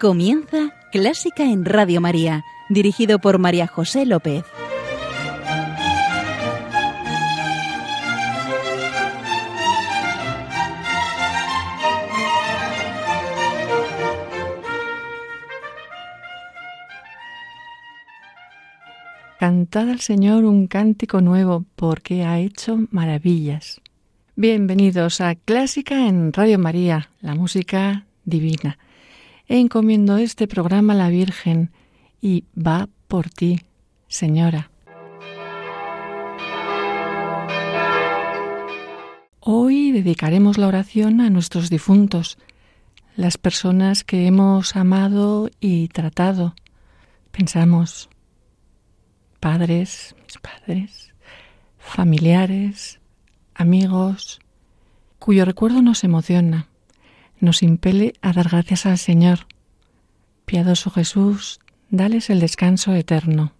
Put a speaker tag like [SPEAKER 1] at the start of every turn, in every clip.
[SPEAKER 1] Comienza Clásica en Radio María, dirigido por María José López.
[SPEAKER 2] Cantad al Señor un cántico nuevo, porque ha hecho maravillas. Bienvenidos a Clásica en Radio María, la música divina. Encomiendo este programa a la Virgen y va por ti, Señora. Hoy dedicaremos la oración a nuestros difuntos, las personas que hemos amado y tratado. Pensamos, padres, mis padres, familiares, amigos, cuyo recuerdo nos emociona, nos impele a dar gracias al Señor. Piadoso Jesús, dales el descanso eterno.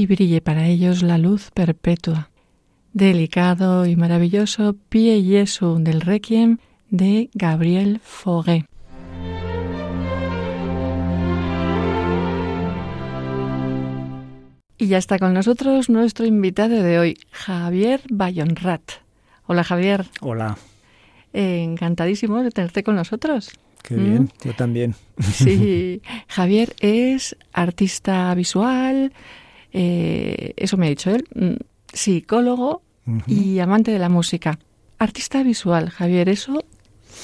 [SPEAKER 2] Y brille para ellos la luz perpetua. Delicado y maravilloso Pie Jesu del Requiem de Gabriel Fauré. Y ya está con nosotros nuestro invitado de hoy, Javier Bayonrat. Hola Javier.
[SPEAKER 3] Hola.
[SPEAKER 2] encantadísimo de tenerte con nosotros.
[SPEAKER 3] Qué bien, ¿Mm? yo también.
[SPEAKER 2] Sí, Javier es artista visual, eh, eso me ha dicho él, mm, psicólogo y amante de la música. Artista visual, Javier, ¿eso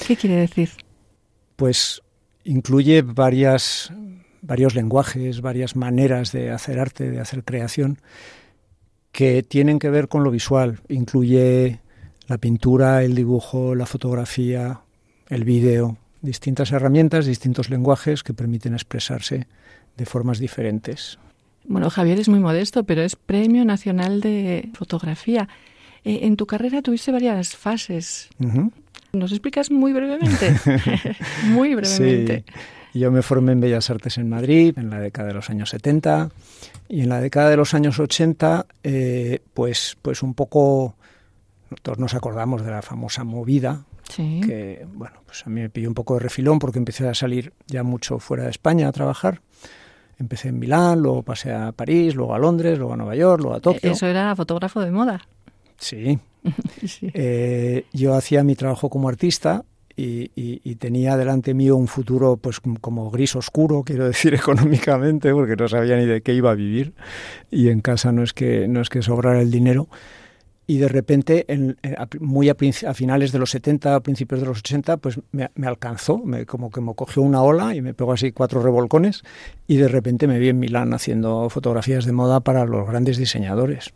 [SPEAKER 2] qué quiere decir?
[SPEAKER 3] Pues incluye varias, varios lenguajes, varias maneras de hacer arte, de hacer creación, que tienen que ver con lo visual. Incluye la pintura, el dibujo, la fotografía, el vídeo, distintas herramientas, distintos lenguajes que permiten expresarse de formas diferentes.
[SPEAKER 4] Bueno, Javier es muy modesto, pero es Premio Nacional de Fotografía. Eh, en tu carrera tuviste varias fases. ¿Nos explicas muy brevemente? muy brevemente.
[SPEAKER 3] Sí. Yo me formé en Bellas Artes en Madrid en la década de los años 70 y en la década de los años 80, eh, pues, pues un poco, todos nos acordamos de la famosa movida, sí. que bueno, pues a mí me pilló un poco de refilón porque empecé a salir ya mucho fuera de España a trabajar. Empecé en Milán, luego pasé a París, luego a Londres, luego a Nueva York, luego a Tokio.
[SPEAKER 4] Eso era fotógrafo de moda.
[SPEAKER 3] Sí. sí. Eh, yo hacía mi trabajo como artista y, y, y, tenía delante mío un futuro pues como gris oscuro, quiero decir económicamente, porque no sabía ni de qué iba a vivir y en casa no es que no es que sobrara el dinero. Y de repente, en, muy a, a, finales de los 70, a principios de los 80, pues me, me alcanzó, me, como que me cogió una ola y me pegó así cuatro revolcones y de repente me vi en Milán haciendo fotografías de moda para los grandes diseñadores.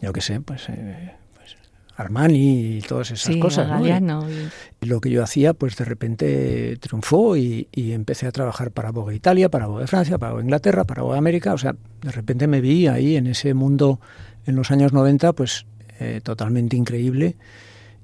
[SPEAKER 3] Yo qué sé, pues eh, Armani y todas esas
[SPEAKER 4] sí,
[SPEAKER 3] cosas.
[SPEAKER 4] ¿no?
[SPEAKER 3] Y, y, lo que yo hacía, pues de repente triunfó y, y, empecé a trabajar para Vogue Italia, para Vogue Francia, para Vogue Inglaterra, para Vogue América. O sea, de repente me vi ahí en ese mundo en los años 90, pues eh, totalmente increíble.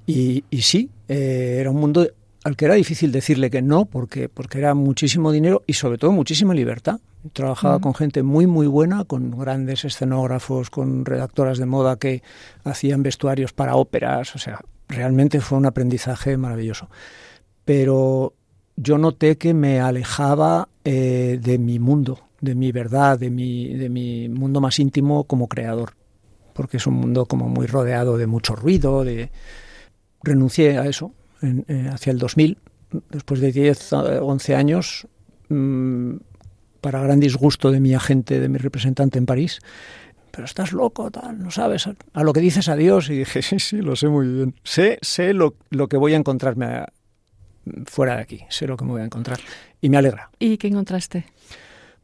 [SPEAKER 3] Y, y sí, eh, era un mundo al que era difícil decirle que no, porque, porque era muchísimo dinero y sobre todo muchísima libertad. Trabajaba con gente muy, muy buena, con grandes escenógrafos, con redactoras de moda que hacían vestuarios para óperas, o sea, realmente fue un aprendizaje maravilloso. Pero yo noté que me alejaba eh, de mi mundo, de mi verdad, de mi, de mi mundo más íntimo como creador, porque es un mundo como muy rodeado de mucho ruido, de... renuncié a eso en, eh, hacia el 2000, después de 10, 11 años, mmm, para gran disgusto de mi agente, de mi representante en París, pero estás loco, tal, no sabes a, lo que dices adiós. Y dije, sí, sí, lo sé muy bien. Sé, sé lo, lo que voy a encontrarme a, fuera de aquí, sé lo que me voy a encontrar. Y me alegra.
[SPEAKER 4] ¿Y qué encontraste?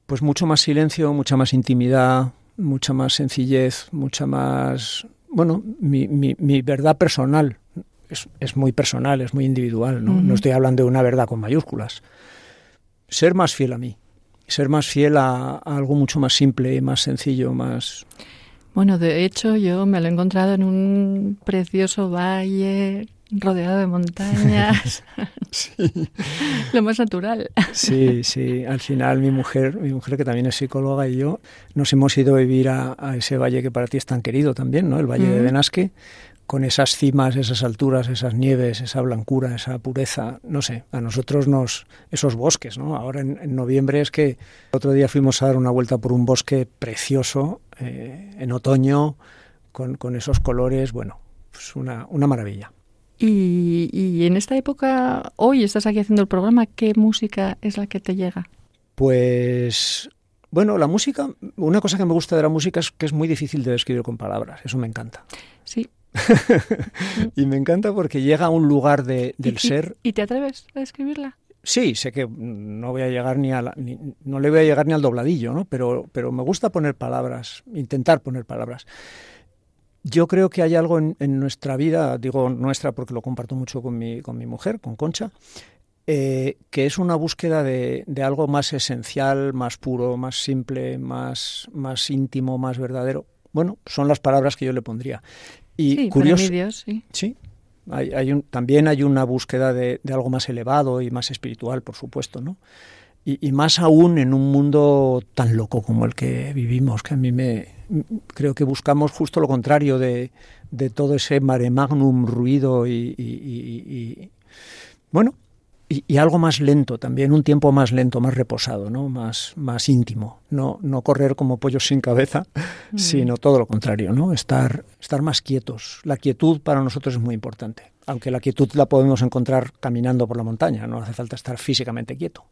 [SPEAKER 3] Pues mucho más silencio, mucha más intimidad, mucha más sencillez, mucha más... Bueno, mi, mi, mi verdad personal es, es, muy personal, es muy individual, ¿no? Uh -huh. no estoy hablando de una verdad con mayúsculas. Ser más fiel a mí, ser más fiel a, a, algo mucho más simple, más sencillo, más...
[SPEAKER 4] Bueno, de hecho yo me lo he encontrado en un precioso valle rodeado de montañas.
[SPEAKER 3] sí.
[SPEAKER 4] lo más natural.
[SPEAKER 3] sí, sí. Al final mi mujer, mi mujer que también es psicóloga y yo nos hemos ido a vivir a, a ese valle que para ti es tan querido también, ¿no? El Valle mm. de Benasque con esas cimas, esas alturas, esas nieves, esa blancura, esa pureza, no sé, a nosotros nos, esos bosques, ¿no? Ahora en, en noviembre es que otro día fuimos a dar una vuelta por un bosque precioso, eh, en otoño, con, con, esos colores, bueno, pues una, una maravilla.
[SPEAKER 4] Y, y, en esta época, hoy estás aquí haciendo el programa, ¿qué música es la que te llega?
[SPEAKER 3] Pues bueno, la música, una cosa que me gusta de la música es que es muy difícil de describir con palabras, eso me encanta.
[SPEAKER 4] Sí,
[SPEAKER 3] y me encanta porque llega a un lugar de, del
[SPEAKER 4] ¿Y,
[SPEAKER 3] ser.
[SPEAKER 4] ¿Y te atreves a describirla?
[SPEAKER 3] Sí, sé que no voy a llegar ni a la, ni, no le voy a llegar ni al dobladillo, ¿no? Pero, pero me gusta poner palabras, intentar poner palabras. Yo creo que hay algo en, en nuestra vida, digo nuestra porque lo comparto mucho con mi, con mi mujer, con Concha, eh, que es una búsqueda de, de, algo más esencial, más puro, más simple, más, más íntimo, más verdadero. Bueno, son las palabras que yo le pondría. Y
[SPEAKER 4] sí,
[SPEAKER 3] curioso,
[SPEAKER 4] Dios, sí.
[SPEAKER 3] sí hay, hay un, también hay una búsqueda de, de, algo más elevado y más espiritual, por supuesto, ¿no? Y, y, más aún en un mundo tan loco como el que vivimos, que a mí me creo que buscamos justo lo contrario de, de todo ese mare magnum ruido y, y bueno, y, y, algo más lento también, un tiempo más lento, más reposado, ¿no? más, más íntimo. No, no correr como pollos sin cabeza, mm. sino todo lo contrario, ¿no? estar, estar más quietos. La quietud para nosotros es muy importante, aunque la quietud la podemos encontrar caminando por la montaña, no hace falta estar físicamente quieto.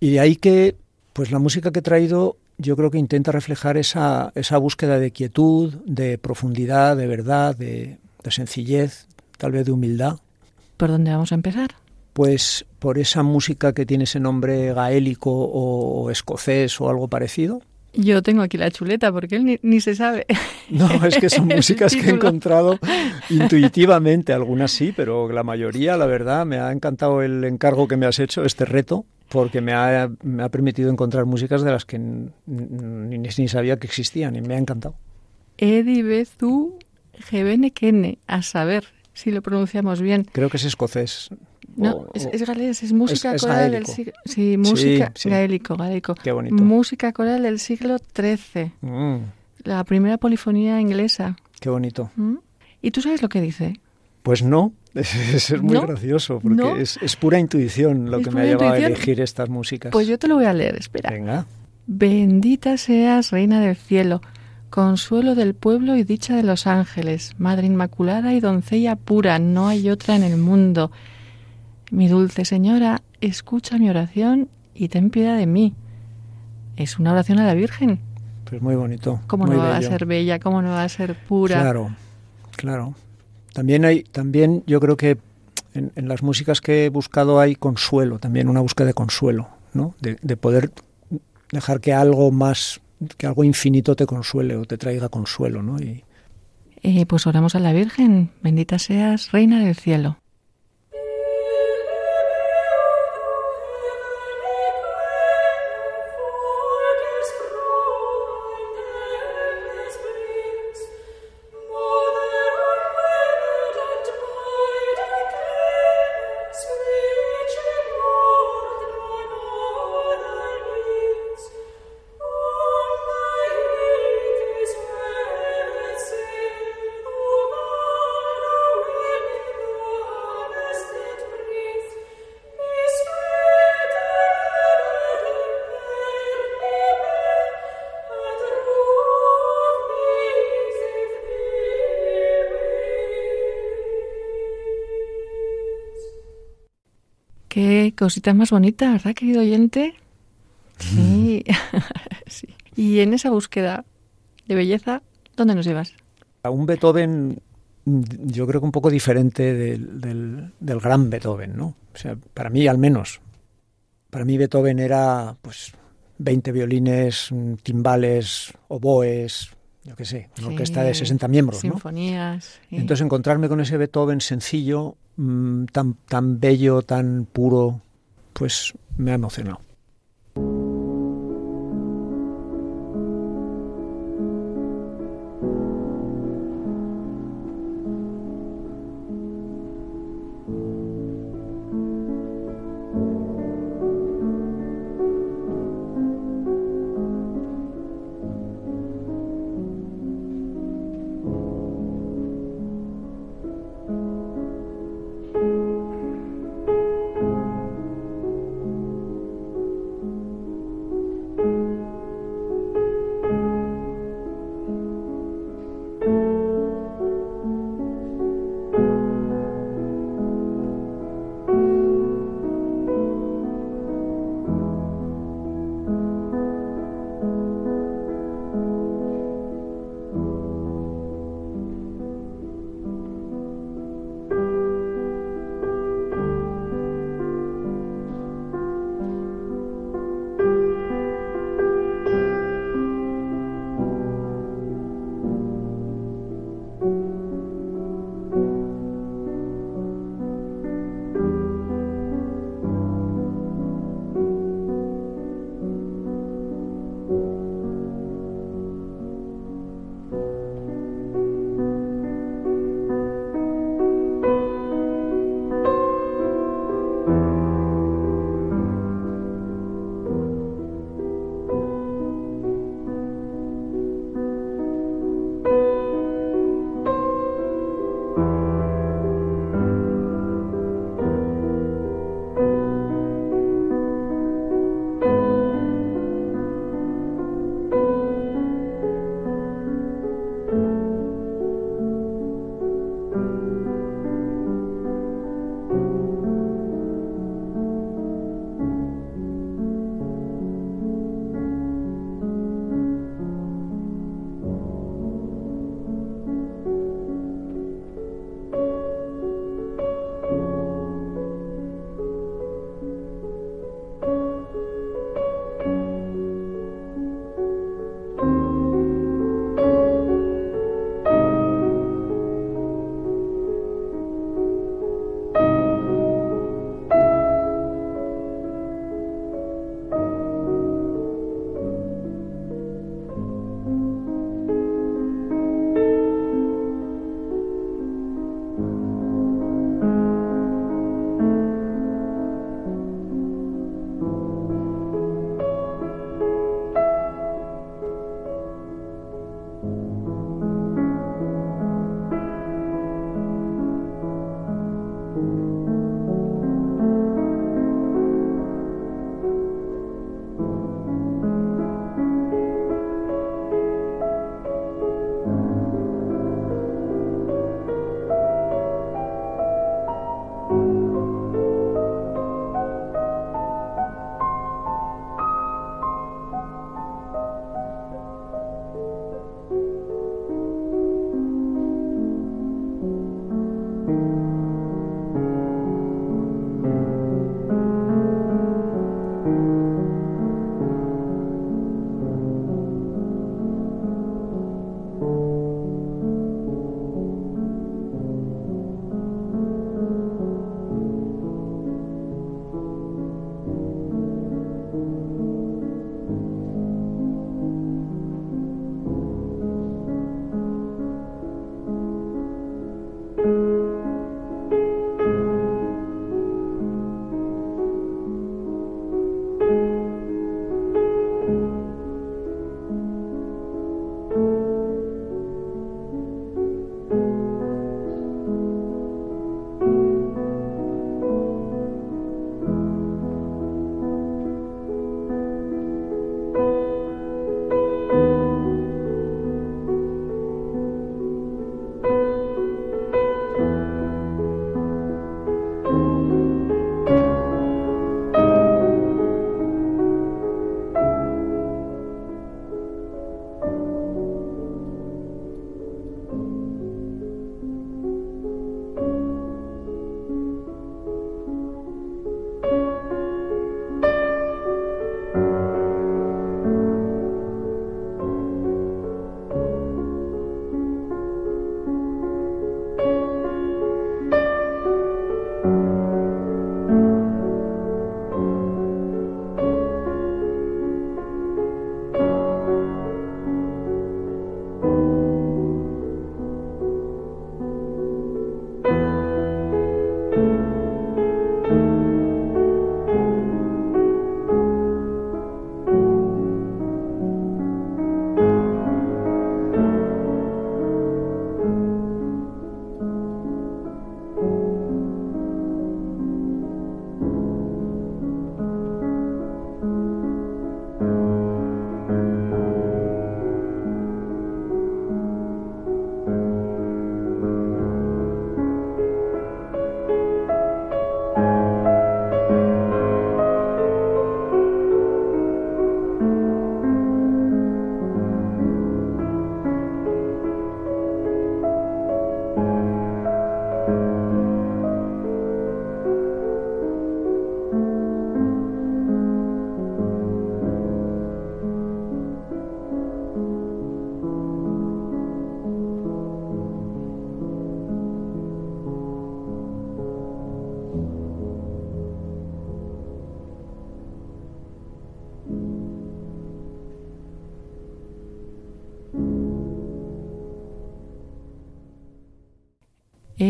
[SPEAKER 3] Y de ahí que pues la música que he traído yo creo que intenta reflejar esa, esa búsqueda de quietud, de profundidad, de verdad, de, de sencillez, tal vez de humildad.
[SPEAKER 4] ¿Por dónde vamos a empezar?
[SPEAKER 3] pues por esa música que tiene ese nombre gaélico o escocés o algo parecido.
[SPEAKER 4] Yo tengo aquí la chuleta porque él ni, ni se sabe.
[SPEAKER 3] No, es que son músicas que he encontrado intuitivamente, algunas sí, pero la mayoría, la verdad, me ha encantado el encargo que me has hecho, este reto. Porque me ha, me ha permitido encontrar músicas de las que ni, ni, sabía que existían y me ha encantado.
[SPEAKER 4] Eddie Bezu Gebenekene, a saber si lo pronunciamos bien.
[SPEAKER 3] Creo que es escocés.
[SPEAKER 4] No, es, galés, es música coral del siglo... Sí, música gaélico, gaélico.
[SPEAKER 3] Qué bonito.
[SPEAKER 4] Música coral del siglo XIII. Mm. La primera polifonía inglesa.
[SPEAKER 3] Qué bonito.
[SPEAKER 4] ¿Mm? ¿Y tú sabes lo que dice?
[SPEAKER 3] Pues no, es, es muy gracioso, porque es, es, pura intuición lo que me ha llevado a elegir estas músicas.
[SPEAKER 4] Pues yo te lo voy a leer, espera.
[SPEAKER 3] Venga.
[SPEAKER 4] Bendita seas, Reina del Cielo, consuelo del pueblo y dicha de los ángeles, Madre Inmaculada y doncella pura, no hay otra en el mundo. Mi dulce Señora, escucha mi oración y ten piedad de mí. Es una oración a la Virgen.
[SPEAKER 3] Pues muy bonito.
[SPEAKER 4] ¿Cómo
[SPEAKER 3] no
[SPEAKER 4] va a ser bella? ¿Cómo no va a ser pura?
[SPEAKER 3] Claro, claro. También hay, también yo creo que en, las músicas que he buscado hay consuelo, también una búsqueda de consuelo, ¿no? De, de poder dejar que algo más, que algo infinito te consuele o te traiga consuelo, ¿no? Y...
[SPEAKER 4] Eh, pues oramos a la Virgen, bendita seas, Reina del Cielo. Qué cosita más bonita, ¿verdad, querido oyente? Sí. sí. Y en esa búsqueda de belleza, ¿dónde nos llevas?
[SPEAKER 3] A un Beethoven, yo creo que un poco diferente del, del, gran Beethoven, ¿no? O sea, para mí al menos. Para mí Beethoven era, pues, 20 violines, timbales, oboes, yo qué sé, una orquesta de 60 miembros,
[SPEAKER 4] Sinfonías.
[SPEAKER 3] Entonces encontrarme con ese Beethoven sencillo Mm, tan, tan bello, tan puro, pues me ha emocionado.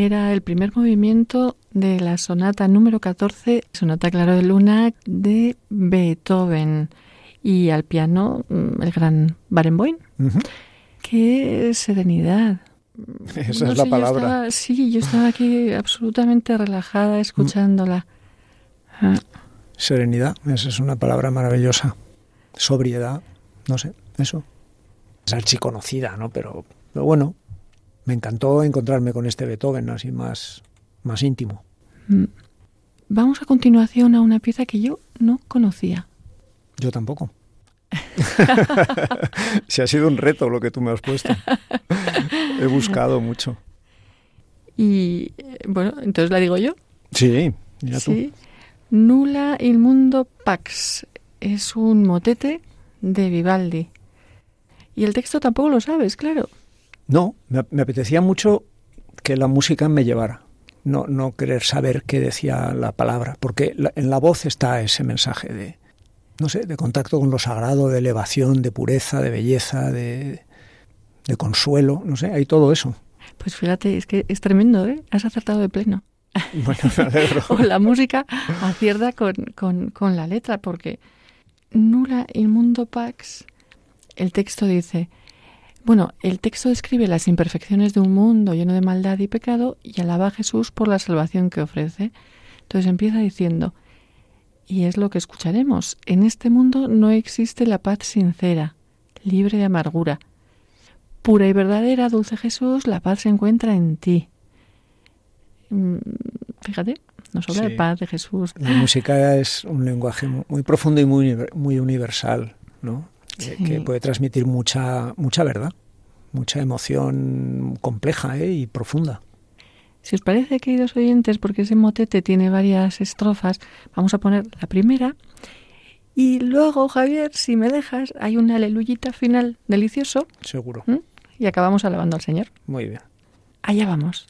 [SPEAKER 4] Era el primer movimiento de la sonata número 14, sonata Claro de Luna de Beethoven y al piano mm, el gran Barenboim. Qué serenidad.
[SPEAKER 3] Esa es la palabra.
[SPEAKER 4] sí, yo estaba aquí absolutamente relajada escuchándola. Ah.
[SPEAKER 3] Serenidad, esa es una palabra maravillosa. Sobriedad, no sé, eso. Es archiconocida, ¿no? Pero, pero bueno, me encantó encontrarme con este Beethoven así más, más íntimo. Mm.
[SPEAKER 4] Vamos a continuación a una pieza que yo no conocía.
[SPEAKER 3] Yo tampoco. Si ha sido un reto lo que tú me has puesto. He buscado mucho.
[SPEAKER 4] Y eh, bueno, entonces la digo yo.
[SPEAKER 3] Sí, mira sí.
[SPEAKER 4] Nula il mundo pax es un motete de Vivaldi. Y el texto tampoco lo sabes, claro.
[SPEAKER 3] No, me, apetecía mucho que la música me llevara. No, no querer saber qué decía la palabra, porque en la voz está ese mensaje de, no sé, de contacto con lo sagrado, de elevación, de pureza, de belleza, de, de consuelo, no sé, hay todo eso.
[SPEAKER 4] Pues fíjate, es que es tremendo, ¿eh? Has acertado de pleno.
[SPEAKER 3] Bueno, me alegro.
[SPEAKER 4] o la música acierta con, con, con la letra, porque nula il mundo pax, el texto dice, bueno, el texto describe las imperfecciones de un mundo lleno de maldad y pecado y alaba a Jesús por la salvación que ofrece. Entonces empieza diciendo, y es lo que escucharemos, en este mundo no existe la paz sincera, libre de amargura. Pura y verdadera, dulce Jesús, la paz se encuentra en ti. Mm, fíjate, nos habla de paz de Jesús.
[SPEAKER 3] La música es un lenguaje muy profundo y muy, muy universal, ¿no? Que puede transmitir mucha, mucha verdad, mucha emoción compleja ¿eh? y profunda.
[SPEAKER 4] Si os parece, queridos oyentes, porque ese motete tiene varias estrofas, vamos a poner la primera. Y luego, Javier, si me dejas, hay una aleluyita final delicioso.
[SPEAKER 3] Seguro.
[SPEAKER 4] Y acabamos alabando al Señor.
[SPEAKER 3] Muy bien.
[SPEAKER 4] Allá vamos.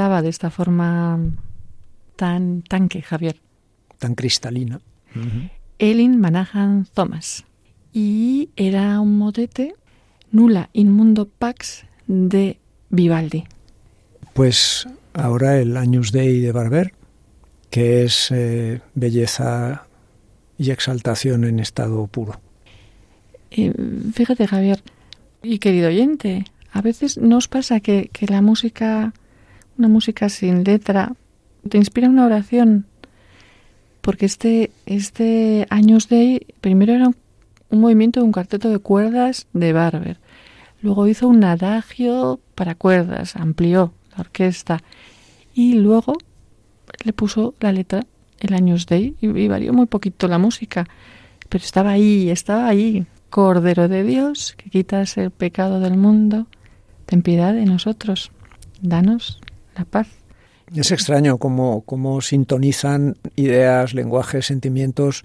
[SPEAKER 4] De esta forma tan tanque, Javier.
[SPEAKER 3] Tan cristalina.
[SPEAKER 4] Elin Manahan Thomas. Y era un motete Nula Inmundo Pax de Vivaldi.
[SPEAKER 3] Pues ahora el Agnus Dei de Barber, que es eh, belleza y exaltación en estado puro.
[SPEAKER 4] Eh, fíjate, Javier, y querido oyente, a veces nos pasa que, que la música, una música sin letra, te inspira una oración. Porque este, este Años Day primero era un, un movimiento de un cuarteto de cuerdas de Barber. Luego hizo un adagio para cuerdas, amplió la orquesta. Y luego le puso la letra el Años Day y, y varió muy poquito la música. Pero estaba ahí, estaba ahí. Cordero de Dios, que quitas el pecado del mundo, ten piedad de nosotros, danos la paz.
[SPEAKER 3] Es extraño cómo, cómo sintonizan ideas, lenguajes, sentimientos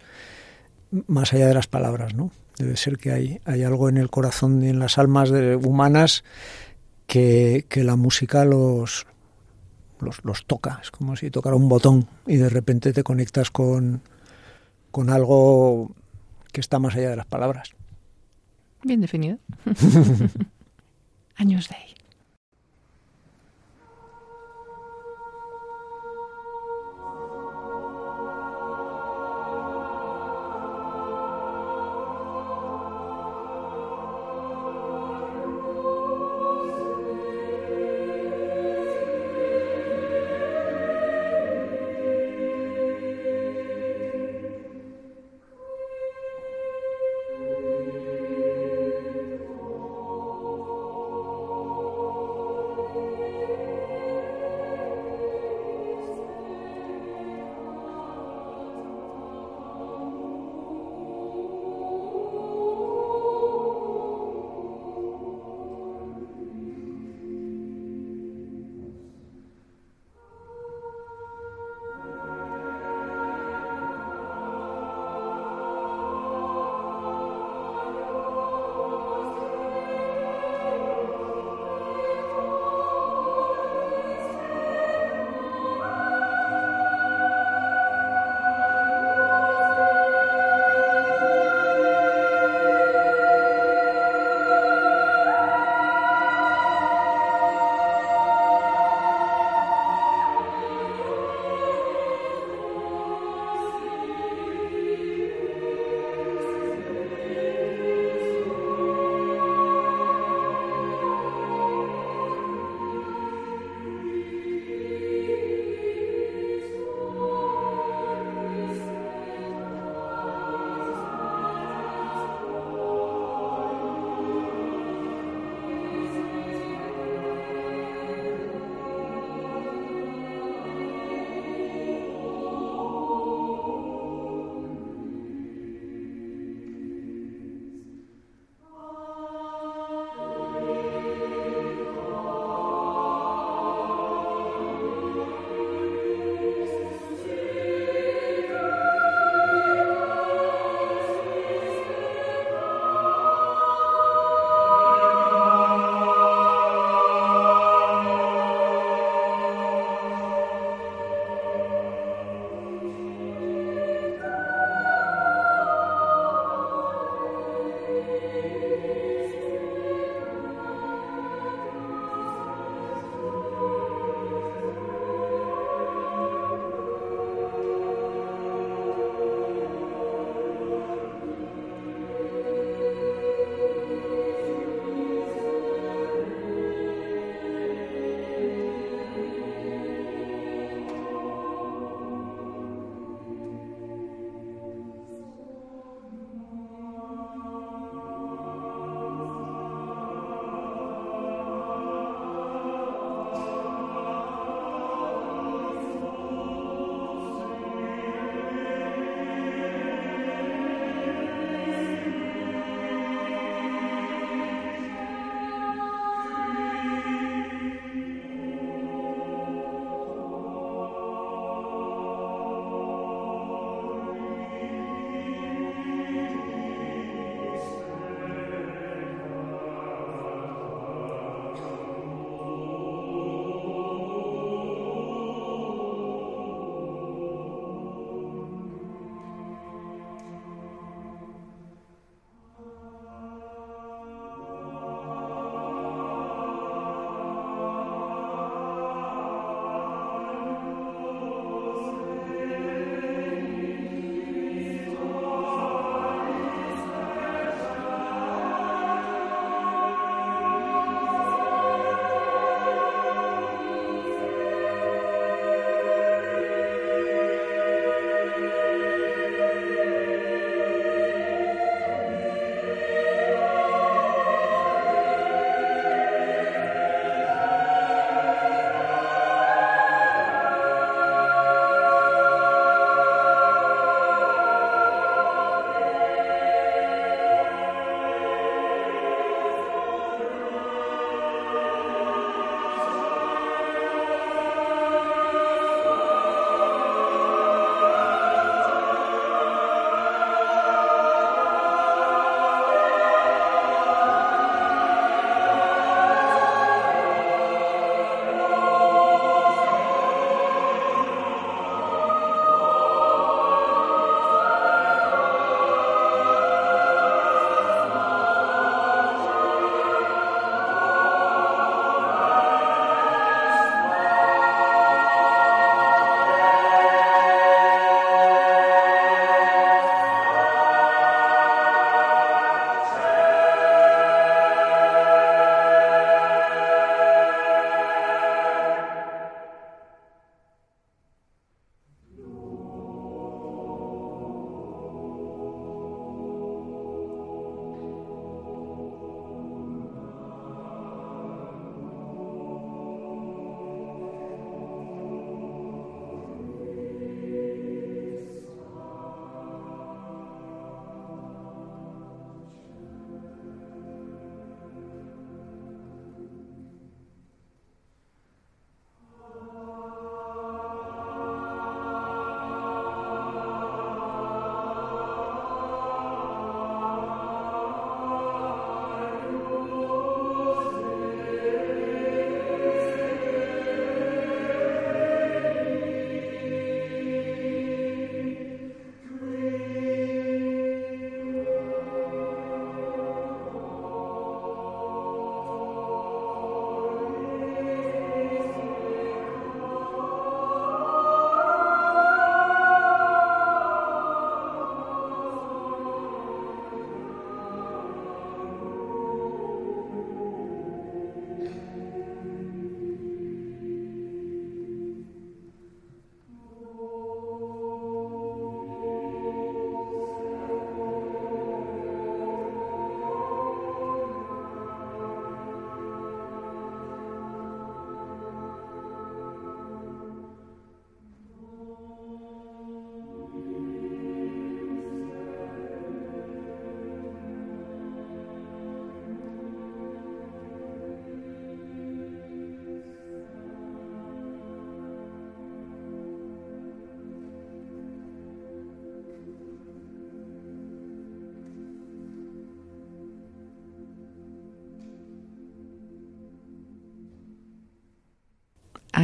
[SPEAKER 3] más allá de las palabras, ¿no? Debe ser que hay, hay algo en el corazón y en las almas de, humanas que, que, la música los, los, los, toca. Es como si tocara un botón y de repente te conectas con, con algo que está más allá de las palabras.
[SPEAKER 4] Bien definido. Años de ahí.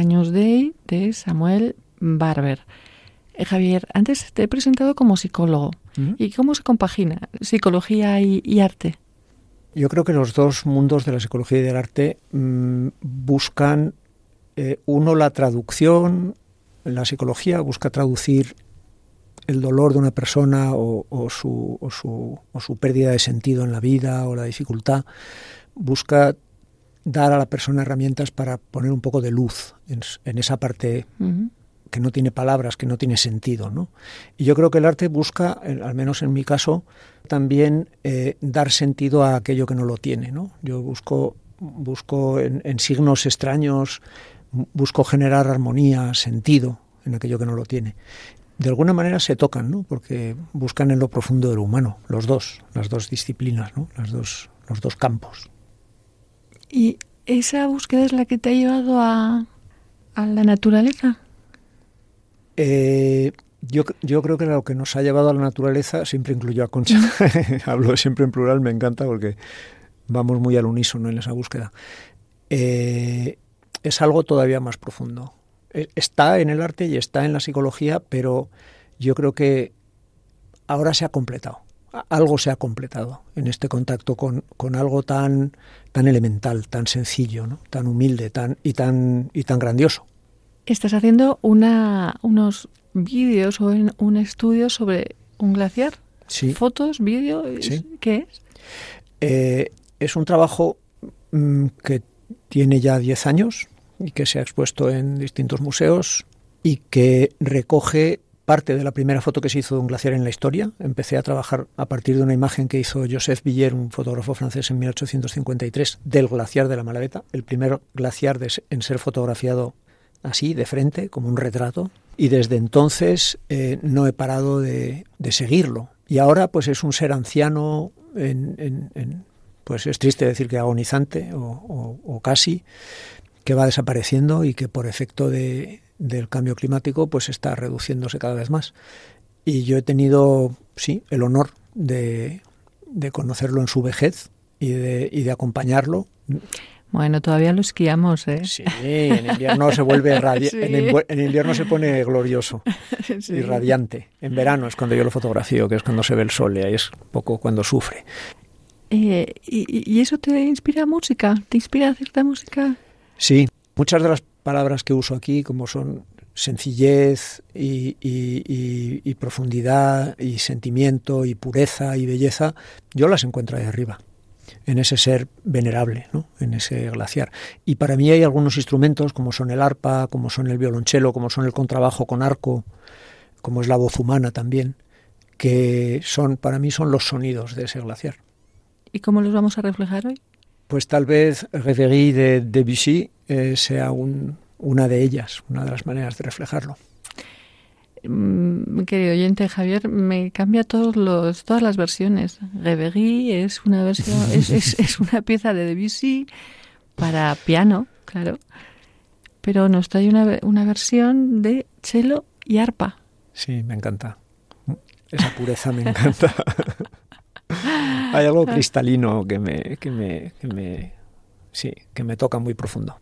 [SPEAKER 4] Años Day de Samuel Barber. Eh, Javier, antes te he presentado como psicólogo. ¿Y cómo se compagina psicología y, arte?
[SPEAKER 3] Yo creo que los dos mundos de la psicología y del arte mm, buscan, eh, uno, la traducción, la psicología busca traducir el dolor de una persona o, su, o, su, o, su, pérdida de sentido en la vida o la dificultad, busca dar a la persona herramientas para poner un poco de luz en, esa parte que no tiene palabras, que no tiene sentido. ¿no? Y yo creo que el arte busca, al menos en mi caso, también eh, dar sentido a aquello que no lo tiene. ¿no? Yo busco, busco en, en signos extraños, busco generar armonía, sentido en aquello que no lo tiene de alguna manera se tocan, ¿no? Porque buscan en lo profundo del humano, los dos, las dos disciplinas, ¿no? Las dos, los dos campos.
[SPEAKER 4] ¿Y esa búsqueda es la que te ha llevado a, a la naturaleza?
[SPEAKER 3] Eh, yo, yo, creo que lo que nos ha llevado a la naturaleza siempre incluyó a Concha. Hablo siempre en plural, me encanta porque vamos muy al unísono en esa búsqueda. Eh, es algo todavía más profundo. Eh, está en el arte y está en la psicología, pero yo creo que ahora se ha completado. Algo se ha completado en este contacto con, con algo tan, tan elemental, tan sencillo, ¿no? tan humilde tan, y, tan, y tan grandioso.
[SPEAKER 4] Estás haciendo una, unos vídeos o un estudio sobre un glaciar.
[SPEAKER 3] Sí.
[SPEAKER 4] ¿Fotos, vídeos? ¿Qué es?
[SPEAKER 3] Eh, es un trabajo mm, que tiene ya 10 años, y que se ha expuesto en distintos museos y que recoge parte de la primera foto que se hizo de un glaciar en la historia. Empecé a trabajar a partir de una imagen que hizo Joseph Villiers, un fotógrafo francés en 1853, del glaciar de la Malaveta, el primer glaciar en ser fotografiado así, de frente, como un retrato. Y desde entonces eh, no he parado de, seguirlo. Y ahora pues es un ser anciano, en, pues es triste decir que agonizante o casi, que va desapareciendo y que por efecto de, del cambio climático pues está reduciéndose cada vez más. Y yo he tenido, sí, el honor de, de conocerlo en su vejez y de, y de acompañarlo.
[SPEAKER 4] Bueno, todavía lo esquiamos, ¿eh?
[SPEAKER 3] Sí, en invierno se vuelve en, invierno se pone glorioso y radiante. En verano es cuando yo lo fotografío, que es cuando se ve el sol y ahí es poco cuando sufre.
[SPEAKER 4] Eh, y, ¿Y eso te inspira música? ¿Te inspira cierta música?
[SPEAKER 3] Sí, muchas de las palabras que uso aquí, como son sencillez y, profundidad y sentimiento y pureza y belleza, yo las encuentro ahí arriba, en ese ser venerable, ¿no? en ese glaciar. Y para mí hay algunos instrumentos, como son el arpa, como son el violonchelo, como son el contrabajo con arco, como es la voz humana también, que son para mí son los sonidos de ese glaciar.
[SPEAKER 4] ¿Y cómo los vamos a reflejar hoy?
[SPEAKER 3] Pues tal vez Reverie de Debussy eh, sea una de ellas, una de las maneras de reflejarlo.
[SPEAKER 4] Mm, querido oyente Javier, me cambia todos los, todas las versiones. Reverie es una versión, es, una pieza de Debussy para piano, claro, pero nos trae una, una versión de cello y arpa.
[SPEAKER 3] Sí, me encanta. Esa pureza me encanta. Hay algo cristalino que me, que me, que me, sí, que me toca muy profundo.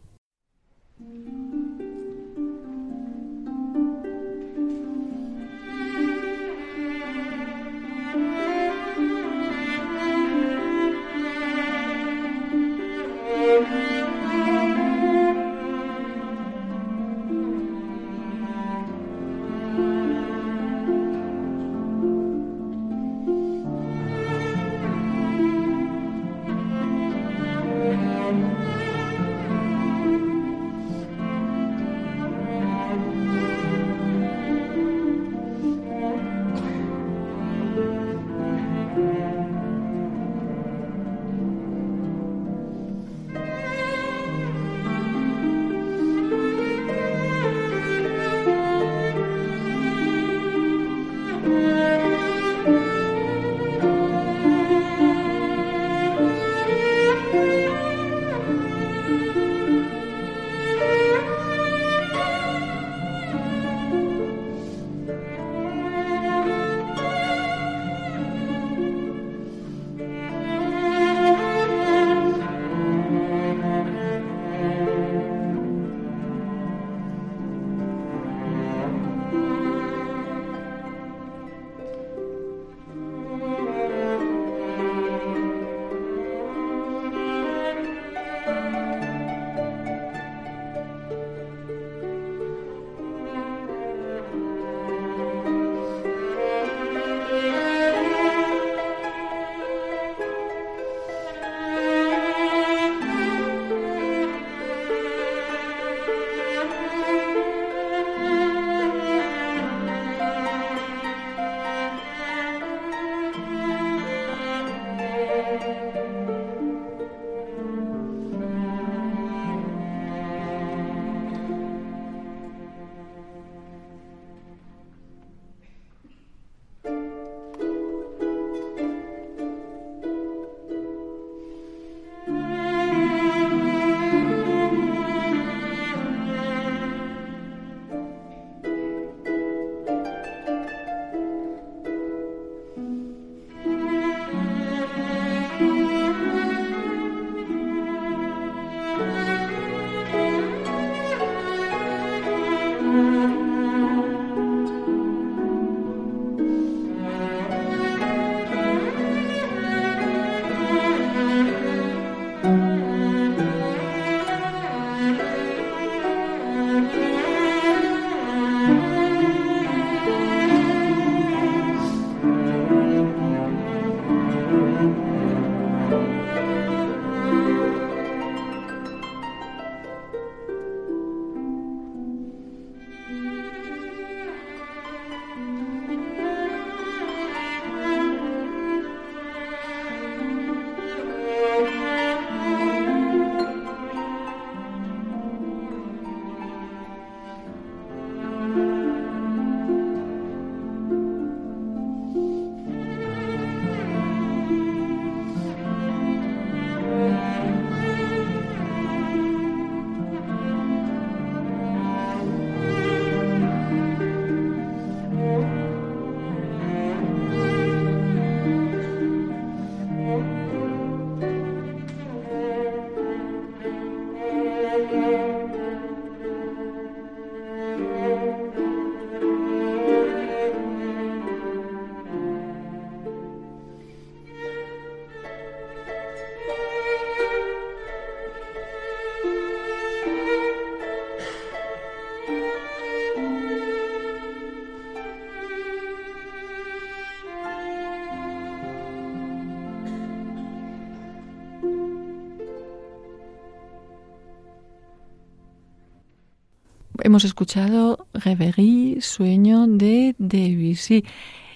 [SPEAKER 4] Hemos escuchado Reverie, Sueño de Debussy.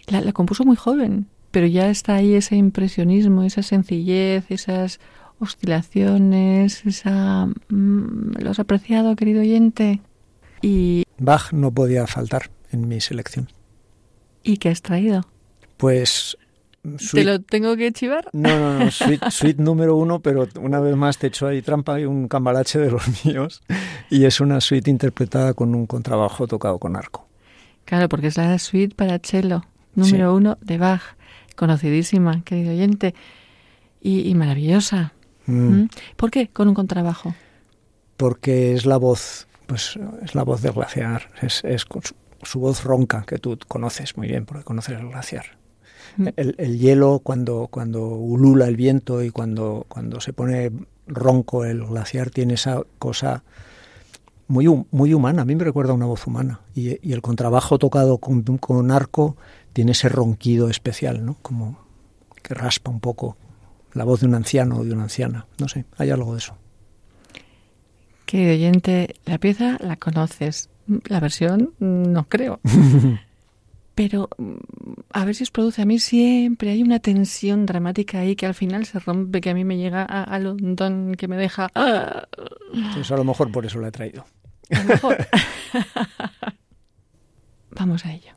[SPEAKER 4] La, la compuso muy joven, pero ya está ahí ese impresionismo, esa sencillez, esas oscilaciones, esa... Mm, ¿Lo has apreciado, querido oyente?
[SPEAKER 3] Y... Bach no podía faltar en mi selección.
[SPEAKER 4] ¿Y qué has traído?
[SPEAKER 3] Pues...
[SPEAKER 4] ¿Te lo tengo que chivar?
[SPEAKER 3] No, no, no, suite, número uno, pero una vez más te echo ahí trampa y un cambalache de los míos. Y es una suite interpretada con un contrabajo tocado con arco.
[SPEAKER 4] Claro, porque es la suite para cello número uno de Bach, conocidísima, querido oyente, y, maravillosa. Mm. ¿Mm? ¿Por qué con un contrabajo?
[SPEAKER 3] Porque es la voz, pues es la voz del glaciar, es, es su, voz ronca que tú conoces muy bien, porque conoces el glaciar. Mm. El, hielo cuando, cuando ulula el viento y cuando, cuando se pone ronco el glaciar tiene esa cosa muy, muy humana, a mí me recuerda a una voz humana. Y, y el contrabajo tocado con, con, arco tiene ese ronquido especial, ¿no? Como que raspa un poco la voz de un anciano o de una anciana. No sé, hay algo de eso.
[SPEAKER 4] Querido oyente, la pieza la conoces. La versión no creo. Pero a ver si os produce. A mí siempre hay una tensión dramática ahí que al final se rompe, que a mí me llega a, London, que me deja.
[SPEAKER 3] Pues a lo mejor por eso la he traído.
[SPEAKER 4] A lo mejor. Vamos a ello.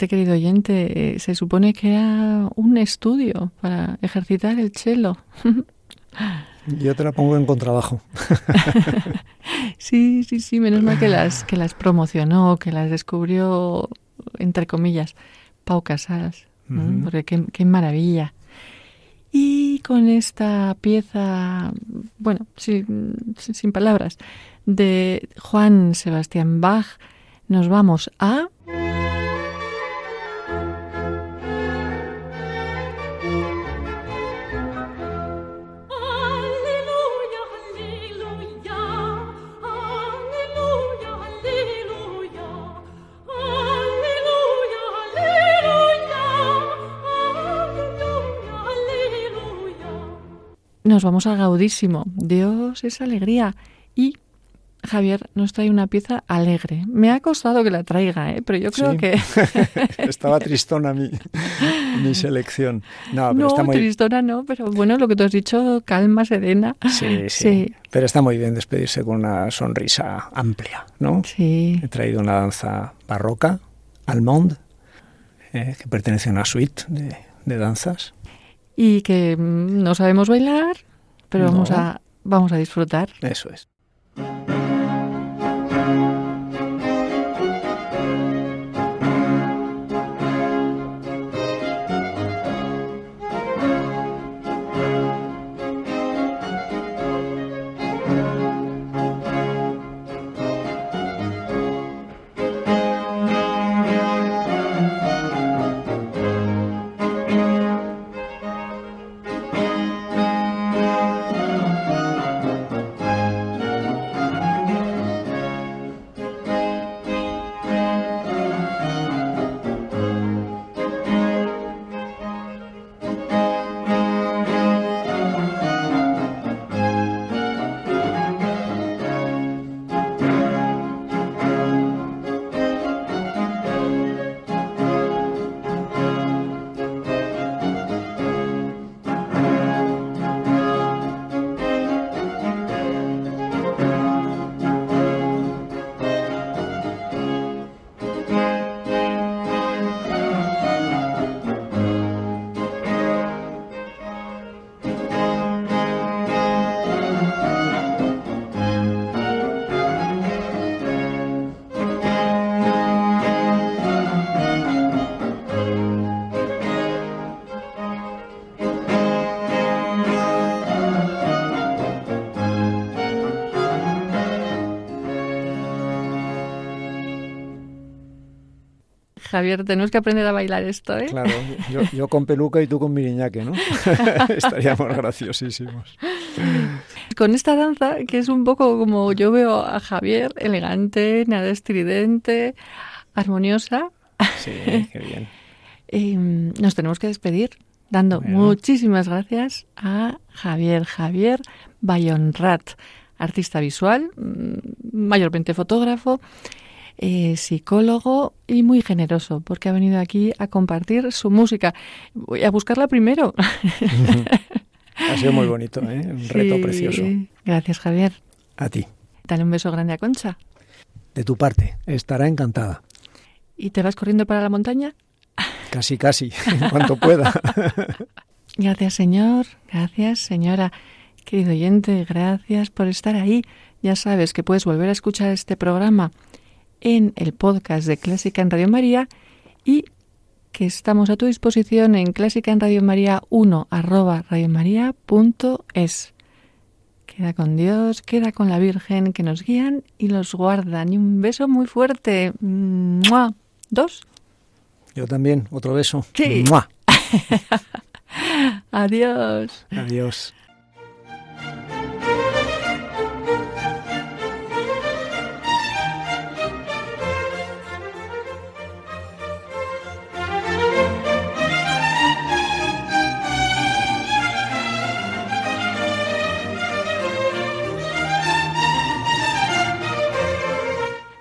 [SPEAKER 4] Fíjate, querido oyente, eh, se supone que era un estudio para ejercitar el cello.
[SPEAKER 3] Yo te la pongo en contrabajo.
[SPEAKER 4] sí, sí, sí, menos mal que las, que las promocionó, que las descubrió, entre comillas, Pau. Porque qué, qué, maravilla. Y con esta pieza, bueno, sin, sin palabras, de Juan Sebastián Bach, nos vamos a... nos vamos a gaudísimo. Dios es alegría. Y Javier nos trae una pieza alegre. Me ha costado que la traiga, ¿eh? pero yo creo que...
[SPEAKER 3] Estaba tristona mi, mi selección. No,
[SPEAKER 4] pero
[SPEAKER 3] está muy...
[SPEAKER 4] tristona no, pero bueno, lo que tú has dicho, calma, serena.
[SPEAKER 3] Sí, sí, Pero está muy bien despedirse con una sonrisa amplia, ¿no?
[SPEAKER 4] Sí.
[SPEAKER 3] He traído una danza barroca, Almond, eh, que pertenece a una suite de, de danzas.
[SPEAKER 4] Y que mm, no sabemos bailar, pero vamos, a, vamos a disfrutar.
[SPEAKER 3] Eso es.
[SPEAKER 4] Javier, tenemos que aprender a bailar esto, ¿eh?
[SPEAKER 3] Claro, yo, con peluca y tú con miriñaque, ¿no? Estaríamos graciosísimos.
[SPEAKER 4] Con esta danza, que es un poco como yo veo a Javier, elegante, nada estridente, armoniosa.
[SPEAKER 3] Sí, qué bien.
[SPEAKER 4] Em, nos tenemos que despedir dando muchísimas gracias a Javier Javier Bayonrat, artista visual, mm, mayormente fotógrafo, eh, psicólogo y muy generoso, porque ha venido aquí a compartir su música. Voy a buscarla primero.
[SPEAKER 3] ha sido muy bonito, ¿eh? un reto precioso.
[SPEAKER 4] Gracias, Javier.
[SPEAKER 3] A ti.
[SPEAKER 4] Dale un beso grande a Concha.
[SPEAKER 3] De tu parte, estará encantada.
[SPEAKER 4] ¿Y te vas corriendo para la montaña?
[SPEAKER 3] Casi, casi, en cuanto pueda.
[SPEAKER 4] Gracias, señor. Gracias, señora. Querido oyente, gracias por estar ahí. Ya sabes que puedes volver a escuchar este programa en el podcast de Clásica en Radio María y que estamos a tu disposición en Clásica en Radio María 1 arroba es Queda con Dios, queda con la Virgen que nos guían y los guardan. Y un beso muy fuerte. ¿Dos?
[SPEAKER 3] Yo también, otro beso.
[SPEAKER 4] Sí. Adiós.
[SPEAKER 3] Adiós.